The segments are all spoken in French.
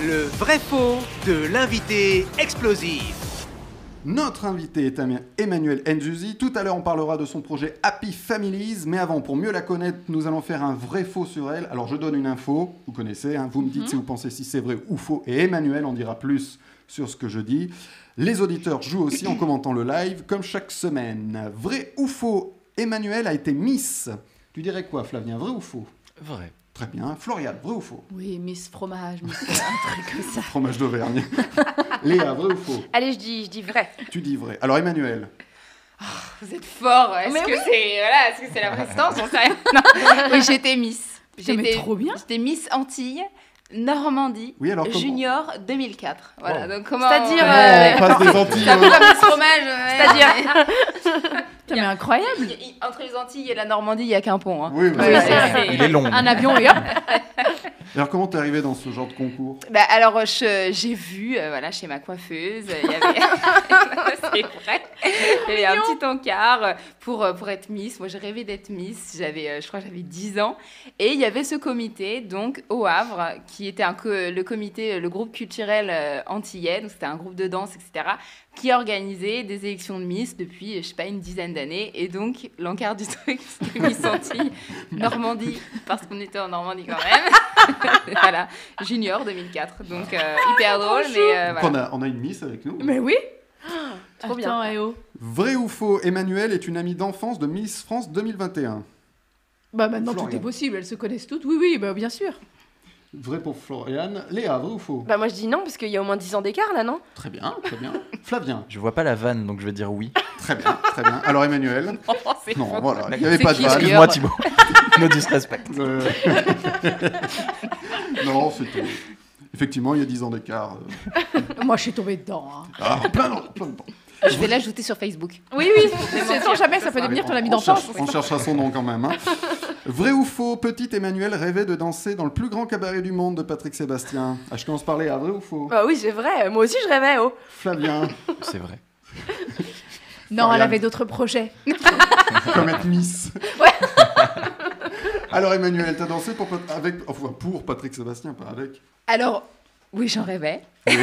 Le vrai faux de l'invité explosif. Notre invité est Emmanuel Nzuzi. Tout à l'heure, on parlera de son projet Happy Families. Mais avant, pour mieux la connaître, nous allons faire un vrai faux sur elle. Alors, je donne une info. Vous connaissez, hein, vous me dites si vous pensez si c'est vrai ou faux. Et Emmanuel en dira plus sur ce que je dis. Les auditeurs jouent aussi en commentant le live, comme chaque semaine. Vrai ou faux Emmanuel a été Miss. Tu dirais quoi, Flavien Vrai ou faux? Vrai. Très bien. Florian, vrai ou faux? Oui, Miss Fromage, Miss un truc comme ça. Fromage d'Auvergne. Léa, vrai ou faux? Allez, je dis, je dis vrai. Tu dis vrai. Alors, Emmanuel Vous êtes fort. Est-ce Mais que c'est voilà, est-ce que c'est la résistance On sait rien. Oui, j'étais Miss. Mais trop bien. J'étais Miss Antilles. Normandie, Oui, alors Junior 2004. Voilà, Wow. donc comment C'est-à-dire, on- euh, On passe des Antilles. Ouais, C'est-à-dire Putain, mais incroyable. Il- il- Entre les Antilles et la Normandie, il n'y a qu'un pont. hein. Oui, bah, ça. vrai. Il est long. Un avion et hop. Alors, comment t'es arrivé dans ce genre de concours? Bah, alors, je- j'ai vu, euh, voilà, chez ma coiffeuse, il y avait, c'est vrai, il y avait un petit encart pour, euh, pour être Miss. Moi, j'ai rêvé d'être Miss, j'avais, euh, je crois que j'avais 10 ans. Et il y avait ce comité, donc, au Havre, qui était un co- le comité, le groupe culturel euh, antillais, donc c'était un groupe de danse, etc., qui organisait des élections de Miss depuis, je sais pas, une dizaine d'années. Et donc, l'encart du truc, c'était Miss Antilles, Normandie, parce qu'on était en Normandie quand même. voilà, Junior 2004. Donc, euh, hyper drôle, mais euh, voilà. on, a, on a une Miss avec nous. Mais oui. Trop Attends, eh oh. Vrai ou faux Emmanuel est une amie d'enfance de Miss France 2021. Bah maintenant tout est possible, elles se connaissent toutes. Oui, oui, bah bien sûr. Vrai pour Florian. Léa, vrai ou faux? Bah moi je dis non parce qu'il y a au moins 10 ans d'écart là, non? Très bien, très bien. Flavien Je vois pas la vanne, donc je vais dire oui. Très bien, très bien. Alors, Emmanuel Oh, c'est Non, faux. voilà, il n'y avait C'est pas de vanne. Excuse-moi Thibaut. no disrespect. Euh, non, c'était. Effectivement, il y a 10 ans d'écart. euh, Moi je suis tombée dedans. hein. Ah, plein, de- plein de temps. Je vais l'ajouter sur Facebook. Oui, oui, c'est sans jamais ça peut devenir ton ami on, d'enfance. cherche, on cherchera son nom quand même. hein. Vrai ou faux Petit Emmanuel rêvait de danser dans le plus grand cabaret du monde de Patrick Sébastien. Ah, je commence par Léa, vrai ou faux? Bah oui c'est vrai, moi aussi je rêvais oh. Flavien, C'est vrai. Non, elle avait d'autres projets. comme être Miss. Alors Emmanuel, t'as dansé pour, avec, enfin, pour Patrick Sébastien, pas avec. Alors, oui, j'en rêvais. Oui.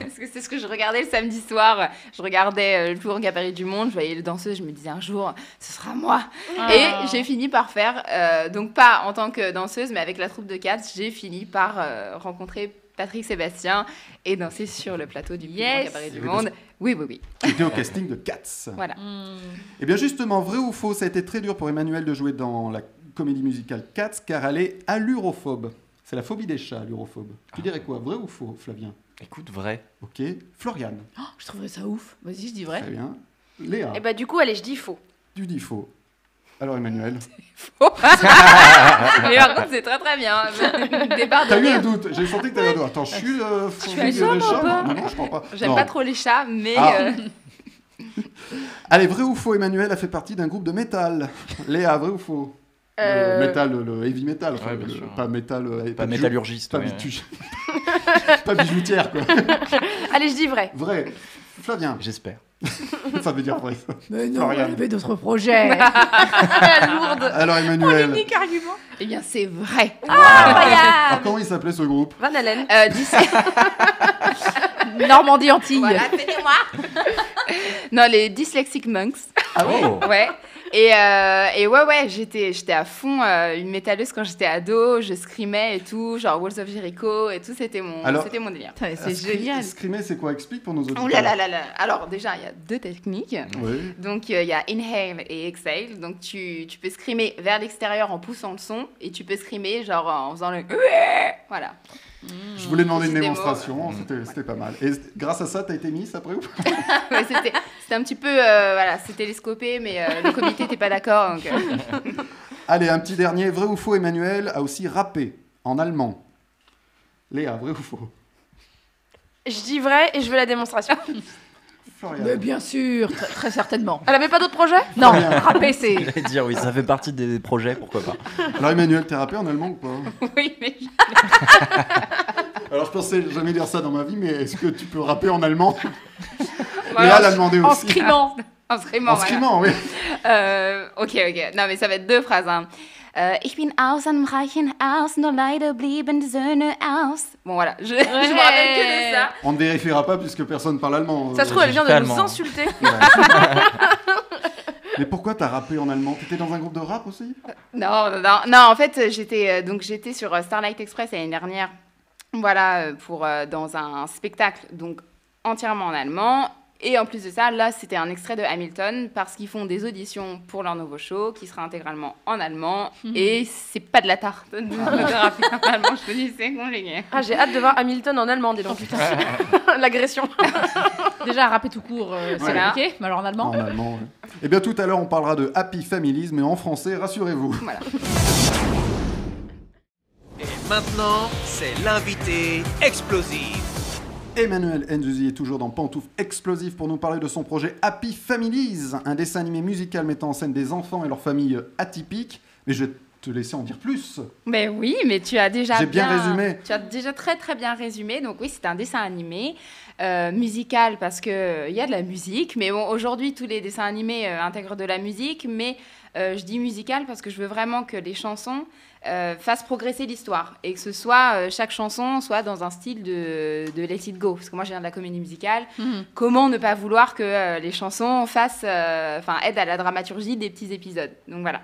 Parce que c'est ce que je regardais le samedi soir. Je regardais euh, le plus grand cabaret du monde. Je voyais les danseuses. Je me disais un jour, ce sera moi. Ah. Et j'ai fini par faire, euh, donc pas en tant que danseuse, mais avec la troupe de Cats, j'ai fini par euh, rencontrer Patrick Sébastien et danser sur le plateau du plus grand Yes. cabaret du Oui, monde. Oui, oui, oui. Qui était au casting de Cats. Voilà. Hmm. Eh bien justement, vrai ou faux, ça a été très dur pour Emmanuel de jouer dans la comédie musicale Cats car elle est allurophobe. C'est la phobie des chats, allurophobe. Tu dirais quoi, vrai ou faux, Flavien? Écoute, vrai. Ok. Florian, Oh, je trouverais ça ouf. Vas-y, je dis vrai. très bien. Léa, Et bah du coup allez je dis faux. tu dis faux. Alors Emmanuel, Faux. Mais par contre, c'est très très bien. Départ t'as eu un doute, j'ai senti que t'avais un doute. Attends, je suis euh, phobie suis des sûre, chats Non, non, je crois pas. J'aime pas trop les chats, mais Ah. euh, Allez, vrai ou faux, Emmanuel a fait partie d'un groupe de métal. Léa, vrai ou faux Euh, Le métal, le heavy metal, enfin, Ouais, bien le- sûr. pas métal, euh, Pas bijou- métallurgiste. pas, ouais. pas bijoutière, quoi. Allez je dis vrai. Vrai. Flavien, J'espère. Ça veut dire vrai. Mais non, Florian. elle avait d'autres projets. Lourde. Alors Emmanuel, argument. eh bien, c'est vrai. alors, comment il s'appelait ce groupe? Van Halen. Euh, Normandie Antilles. Voilà, moi non, les Dyslexic Monks. Ah oui Oh Ouais. Et, euh, et ouais, ouais, j'étais, j'étais à fond euh, une métalleuse quand j'étais ado. Je scrimais et tout, genre Walls of Jericho et tout. C'était mon, Alors- c'était mon délire. C'est Scri- génial. Scrimer, c'est quoi? Explique pour nos auditeurs. Ouh là là là là. Alors, déjà, il y a deux techniques. Oui. Donc, euh, il y a inhale et exhale. Donc, tu, tu peux scrimer vers l'extérieur en poussant le son et tu peux scrimer genre en faisant le. Voilà. Je voulais demander une démonstration, c'était c'était pas mal. Et grâce à ça, t'as été Miss après ou pas? Ouais, c'était, c'était un petit peu. euh, voilà, c'était télescopé, mais euh, le comité n'était pas d'accord. Donc, euh, Allez, un petit dernier. Vrai ou faux, Emmanuel a aussi rappé en allemand? Léa, vrai ou faux? Je dis vrai et je veux la démonstration. Mais bien sûr, très, très certainement. Elle avait pas d'autres projets? Non, rapper c'est. J'allais dire oui, ça fait partie des projets, pourquoi pas. Alors Emmanuel, t'es rappé en allemand ou pas? Oui, mais je pensais jamais dire ça dans ma vie, mais est-ce que tu peux rapper en allemand? Voilà, Léa l'a demandé En aussi. scrimant. en scrimant, En voilà. scrimant, oui. Euh, ok, ok. Non, mais ça va être deux phrases. hein. Euh, ich bin aus einem reichen Haus, nur leider blieben die Söhne aus. Bon, voilà, je, je me rappelle que de ça. On ne vérifiera pas puisque personne parle allemand. Ça se trouve, elle vient de nous insulter. Ouais. Mais pourquoi t'as rappé en allemand? T'étais dans un groupe de rap aussi? Non, non, non, non, en fait, j'étais euh, donc j'étais sur euh, Starlight Express l'année dernière, voilà, euh, pour euh, dans un spectacle donc entièrement en allemand. Et en plus de ça, là, c'était un extrait de Hamilton parce qu'ils font des auditions pour leur nouveau show qui sera intégralement en allemand. Et c'est pas de la tarte de, en allemand, je te dis, c'est compliqué. Ah, j'ai hâte de voir Hamilton en allemand, dis donc. L'agression. Déjà, rapper tout court, euh, c'est Ouais. compliqué, mais alors en allemand. En allemand, ouais. Eh bien, tout à l'heure, on parlera de Happy Families, mais en français, rassurez-vous. Voilà. Maintenant, c'est l'invité explosif. Emmanuel Nzuzi est toujours dans Pantoufle Explosif pour nous parler de son projet Happy Families, un dessin animé musical mettant en scène des enfants et leurs familles atypiques. Mais je te laisser en dire plus. Mais oui, mais tu as déjà J'ai bien résumé. Tu as déjà très très bien résumé. Donc oui, c'est un dessin animé euh, musical parce que euh, il y a de la musique. Mais bon, aujourd'hui, tous les dessins animés euh, intègrent de la musique. Mais euh, je dis musical parce que je veux vraiment que les chansons euh, fassent progresser l'histoire et que ce soit euh, chaque chanson soit dans un style de, de Let It Go. Parce que moi, je viens de la comédie musicale. Mhm. Comment ne pas vouloir que euh, les chansons fassent, euh, enfin, aident à la dramaturgie des petits épisodes. Donc voilà.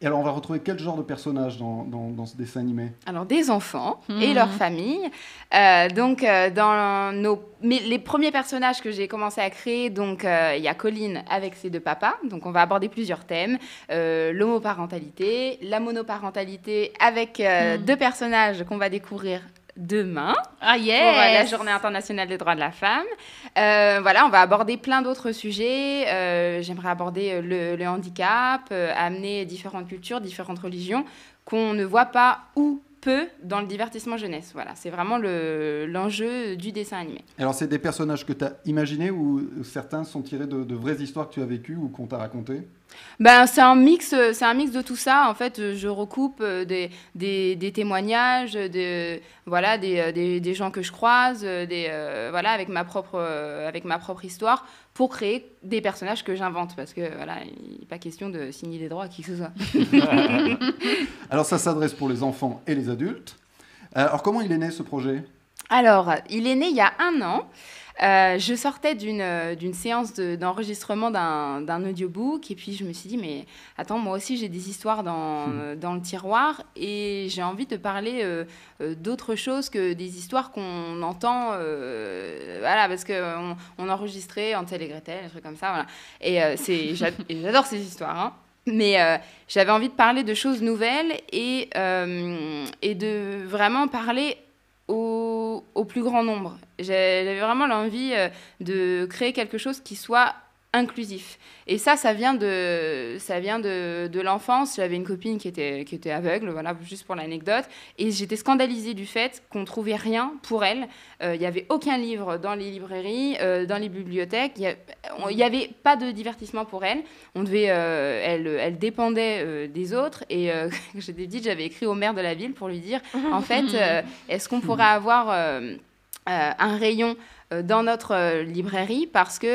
Et alors, on va retrouver quel genre de personnage dans, dans- dans ce dessin animé? Alors des enfants et Mhm. leurs familles. Euh, donc euh, dans nos mais les premiers personnages que j'ai commencé à créer, donc euh, il y a Colline avec ses deux papas. Donc on va aborder plusieurs thèmes Euh, l'homoparentalité, la monoparentalité avec euh, Mhm. deux personnages qu'on va découvrir demain Ah pour euh, la Journée internationale des droits de la femme. Euh, voilà, on va aborder plein d'autres sujets. Euh, J'aimerais aborder le, le handicap, euh, amener différentes cultures, différentes religions qu'on ne voit pas ou peu dans le divertissement jeunesse. Voilà, c'est vraiment le- l'enjeu du dessin animé. Alors, c'est des personnages que tu as imaginés ou certains sont tirés de, de vraies histoires que tu as vécues ou qu'on t'a racontées? Ben, c'est un mix, c'est un mix de tout ça. En fait, je recoupe euh, des, des, des témoignages, de voilà, des, euh, des, des gens que je croise, euh, des euh, voilà, avec ma propre euh, avec ma propre histoire pour créer des personnages que j'invente parce que voilà, il n'est pas question de signer des droits à qui que ce soit. Alors, ça s'adresse pour les enfants et les adultes. Alors, comment il est né ce projet? Alors, il est né il y a un an. Euh, je sortais d'une euh, séance de- d'enregistrement d'un d'un audiobook et puis je me suis dit mais attends moi aussi j'ai des histoires dans, dans le tiroir et j'ai envie de parler euh, euh, d'autre chose que des histoires qu'on entend euh, voilà parce que on, enregistrait Hansel et Gretel des trucs comme ça voilà et c'est j'adore ces histoires hein. mais euh, j'avais envie de parler de choses nouvelles et, euh, et de vraiment parler au, plus grand nombre. J'avais vraiment l'envie euh, de créer quelque chose qui soit inclusif. Et ça, ça vient de, ça vient de, de l'enfance. J'avais une copine qui était, qui était aveugle, voilà, juste pour l'anecdote. Et j'étais scandalisée du fait qu'on trouvait rien pour elle. Euh, Il n'y avait aucun livre dans les librairies, euh, dans les bibliothèques. Il n'y avait pas de divertissement pour elle. On devait, euh, elle, elle dépendait euh, des autres. Et euh, j'étais petite, j'avais écrit au maire de la ville pour lui dire, en fait, euh, est-ce qu'on pourrait avoir euh, euh, un rayon euh, dans notre euh, librairie parce qu'il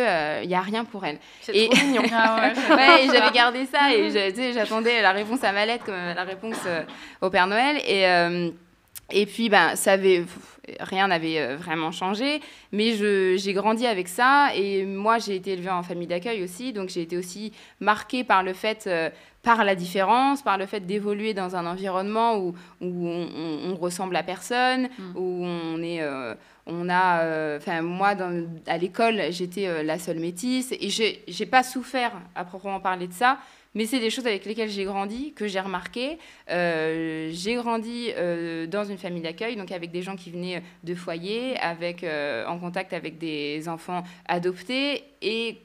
n'y a rien pour elle C'est Et- trop mignon. Ah ouais, j'avais gardé ça et sais, j'attendais la réponse à ma lettre comme la réponse euh, au Père Noël. Et, euh, et puis, ben, ça avait, rien n'avait euh, vraiment changé, mais j'ai grandi avec ça. Et moi, j'ai été élevée en famille d'accueil aussi, donc j'ai été aussi marquée par le fait, euh, par la différence, par le fait d'évoluer dans un environnement où, où on, on- on ressemble à personne, Mm. où on est... euh, on a, euh, moi, dans- à l'école, j'étais la seule métisse et j'ai pas souffert à proprement parler de ça, mais c'est des choses avec lesquelles j'ai grandi, que j'ai remarqué. Euh, j'ai grandi euh, dans une famille d'accueil, donc avec des gens qui venaient de foyers, avec, euh, en contact avec des enfants adoptés. Et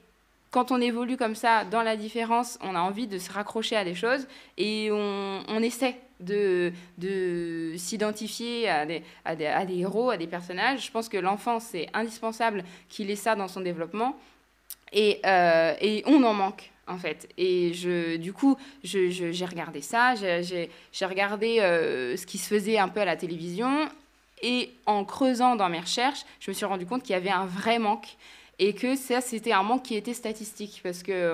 quand on évolue comme ça dans la différence, on a envie de se raccrocher à des choses et on, essaie de, de s'identifier à des, héros, à des personnages. Je pense que l'enfant, c'est indispensable qu'il ait ça dans son développement. Et on en manque, en fait. Et je, du coup, j'ai regardé ça, j'ai regardé euh, ce qui se faisait un peu à la télévision. Et en creusant dans mes recherches, je me suis rendu compte qu'il y avait un vrai manque. Et que ça, c'était un manque qui était statistique parce que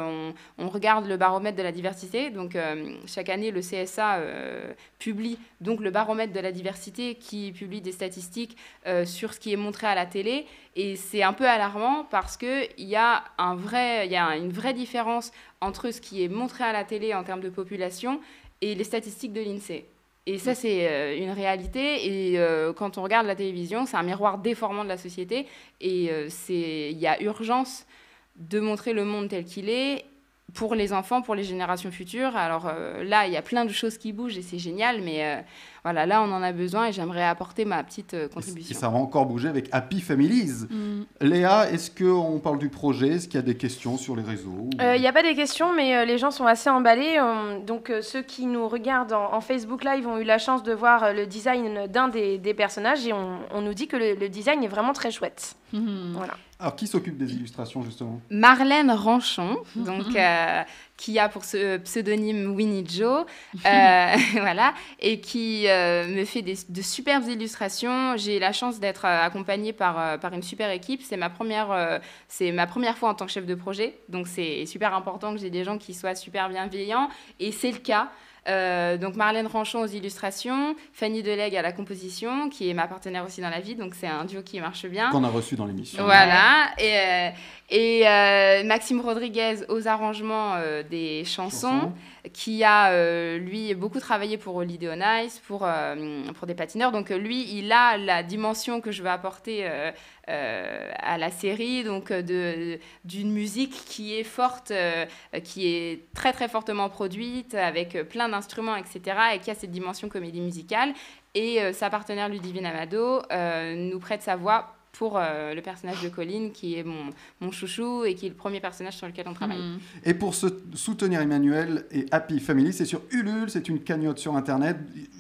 on, regarde le baromètre de la diversité. Donc, euh, chaque année, le CSA euh, publie donc le baromètre de la diversité qui publie des statistiques euh, sur ce qui est montré à la télé. Et c'est un peu alarmant parce qu'il y, a vrai- y a une vraie différence entre ce qui est montré à la télé en termes de population et les statistiques de l'INSEE. Et ça, c'est euh, une réalité. Et euh, quand on regarde la télévision, c'est un miroir déformant de la société. Et euh, c'est- il y a urgence de montrer le monde tel qu'il est pour les enfants, pour les générations futures. Alors euh, là, il y a plein de choses qui bougent et c'est génial. Mais voilà, là, on en a besoin et j'aimerais apporter ma petite euh, Et contribution. ça va encore bouger avec Happy Families. Mm. Léa, est-ce qu'on parle du projet? Est-ce qu'il y a des questions sur les réseaux Il n'y a pas des questions, mais euh, les gens sont assez emballés. On- donc, euh, ceux qui nous regardent en, en Facebook Live ont eu la chance de voir euh, le design d'un des, des personnages et on, on nous dit que le, le design est vraiment très chouette. Mhm. Voilà. Alors, qui s'occupe des illustrations, justement? Marlène Ranchon, donc, euh, qui a pour ce pseudonyme Winnie Joe, euh, voilà, et qui euh, me fait des, de superbes illustrations. J'ai la chance d'être euh, accompagnée par, euh, par une super équipe. C'est ma, première, euh, c'est ma première fois en tant que chef de projet, donc c'est super important que j'ai des gens qui soient super bienveillants, et c'est le cas. Euh, donc Marlène Ranchon aux illustrations, Fanny Delegue à la composition, qui est ma partenaire aussi dans la vie, donc c'est un duo qui marche bien. Qu'on a reçu dans l'émission. Voilà. Et, euh, et euh, Maxime Rodriguez aux arrangements des chansons, Chansons. qui a, lui, beaucoup travaillé pour Holiday on Ice, pour, pour des patineurs. Donc, lui, il a la dimension que je veux apporter à la série, donc euh, d'une musique qui est forte, euh, qui est très, très fortement produite, avec euh, plein d'instruments, etc., et qui a cette dimension comédie musicale. Et euh, sa partenaire Ludivine Amado euh, nous prête sa voix pour euh, le personnage de Colline, qui est mon, mon chouchou et qui est le premier personnage sur lequel on travaille. Mhm. Et pour se soutenir Emmanuel et Happy Family, c'est sur Ulule, c'est une cagnotte sur Internet.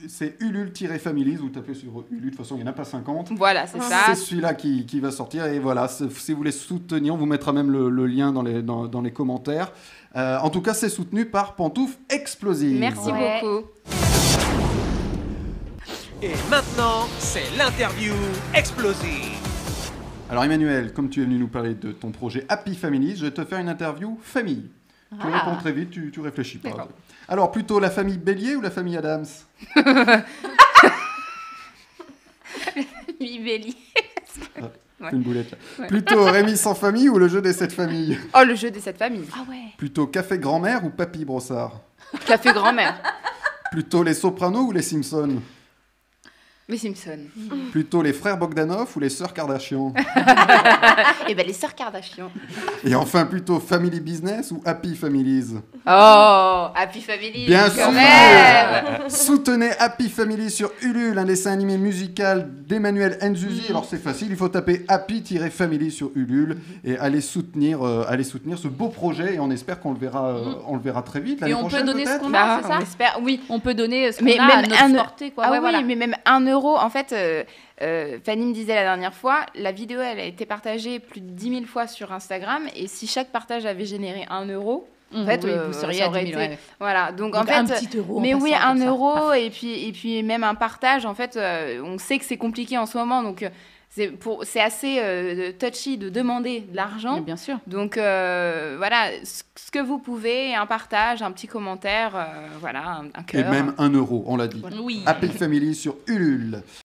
C'est Ulule-Families, vous tapez sur Ulule, de toute façon, il n'y en a pas 50. Voilà, c'est ça. C'est celui-là qui, qui va sortir. Et voilà, si vous voulez soutenir, on vous mettra même le, le lien dans les, dans, dans les commentaires. Euh, en tout cas, c'est soutenu par Pantouf Explosive. Merci Ouais. beaucoup. Et maintenant, c'est l'interview explosive. Alors Emmanuel, comme tu es venu nous parler de ton projet Happy Families, je vais te faire une interview famille. Tu Ah. réponds très vite, tu, tu réfléchis pas. Alors plutôt la famille Bélier ou la famille Adams? Oui, Béli. Fais une boulette là. Plutôt Rémi sans famille ou le jeu des sept familles? Oh, le jeu des sept familles. Ah ouais. Plutôt Café Grand-mère ou Papy Brossard? Café grand-mère. Plutôt les Sopranos ou les Simpsons? Les Simpsons. Plutôt les frères Bogdanov ou les sœurs Kardashian Et ben les sœurs Kardashian. Et enfin plutôt Family Business ou Happy Families Oh, Happy Family. Bien sûr même. Soutenez Happy Family sur Ulule, un dessin animé musical d'Emmanuel Nzuzi. Mm. Alors c'est facile, il faut taper Happy-Family sur Ulule et aller soutenir, euh, aller soutenir ce beau projet et on espère qu'on le verra, euh, on le verra très vite l'année Mm. Et on peut donner ce qu'on a, Bah, c'est ça on espère, oui. On peut donner ce qu'on Mais a à même notre un- portée, quoi. ah ouais, oui, voilà. mais même un euro. En fait, euh, euh, Fanny me disait la dernière fois, la vidéo, elle a été partagée plus de 10 000 fois sur Instagram. Et si chaque partage avait généré un euro, En fait, oui, euh, vous seriez à aurait 10 000, été- ouais. voilà. Donc, Donc, en fait, un petit euro. Mais oui, un ça. euro et puis, et puis même un partage. En fait, on sait que c'est compliqué en ce moment, donc c'est pour- c'est assez euh, touchy de demander de l'argent. Bien sûr. Donc euh, voilà, ce que vous pouvez, un partage, un petit commentaire, euh, voilà, un, un Et cœur. même un euro, on l'a dit. Oui. Happy Family sur Ulule.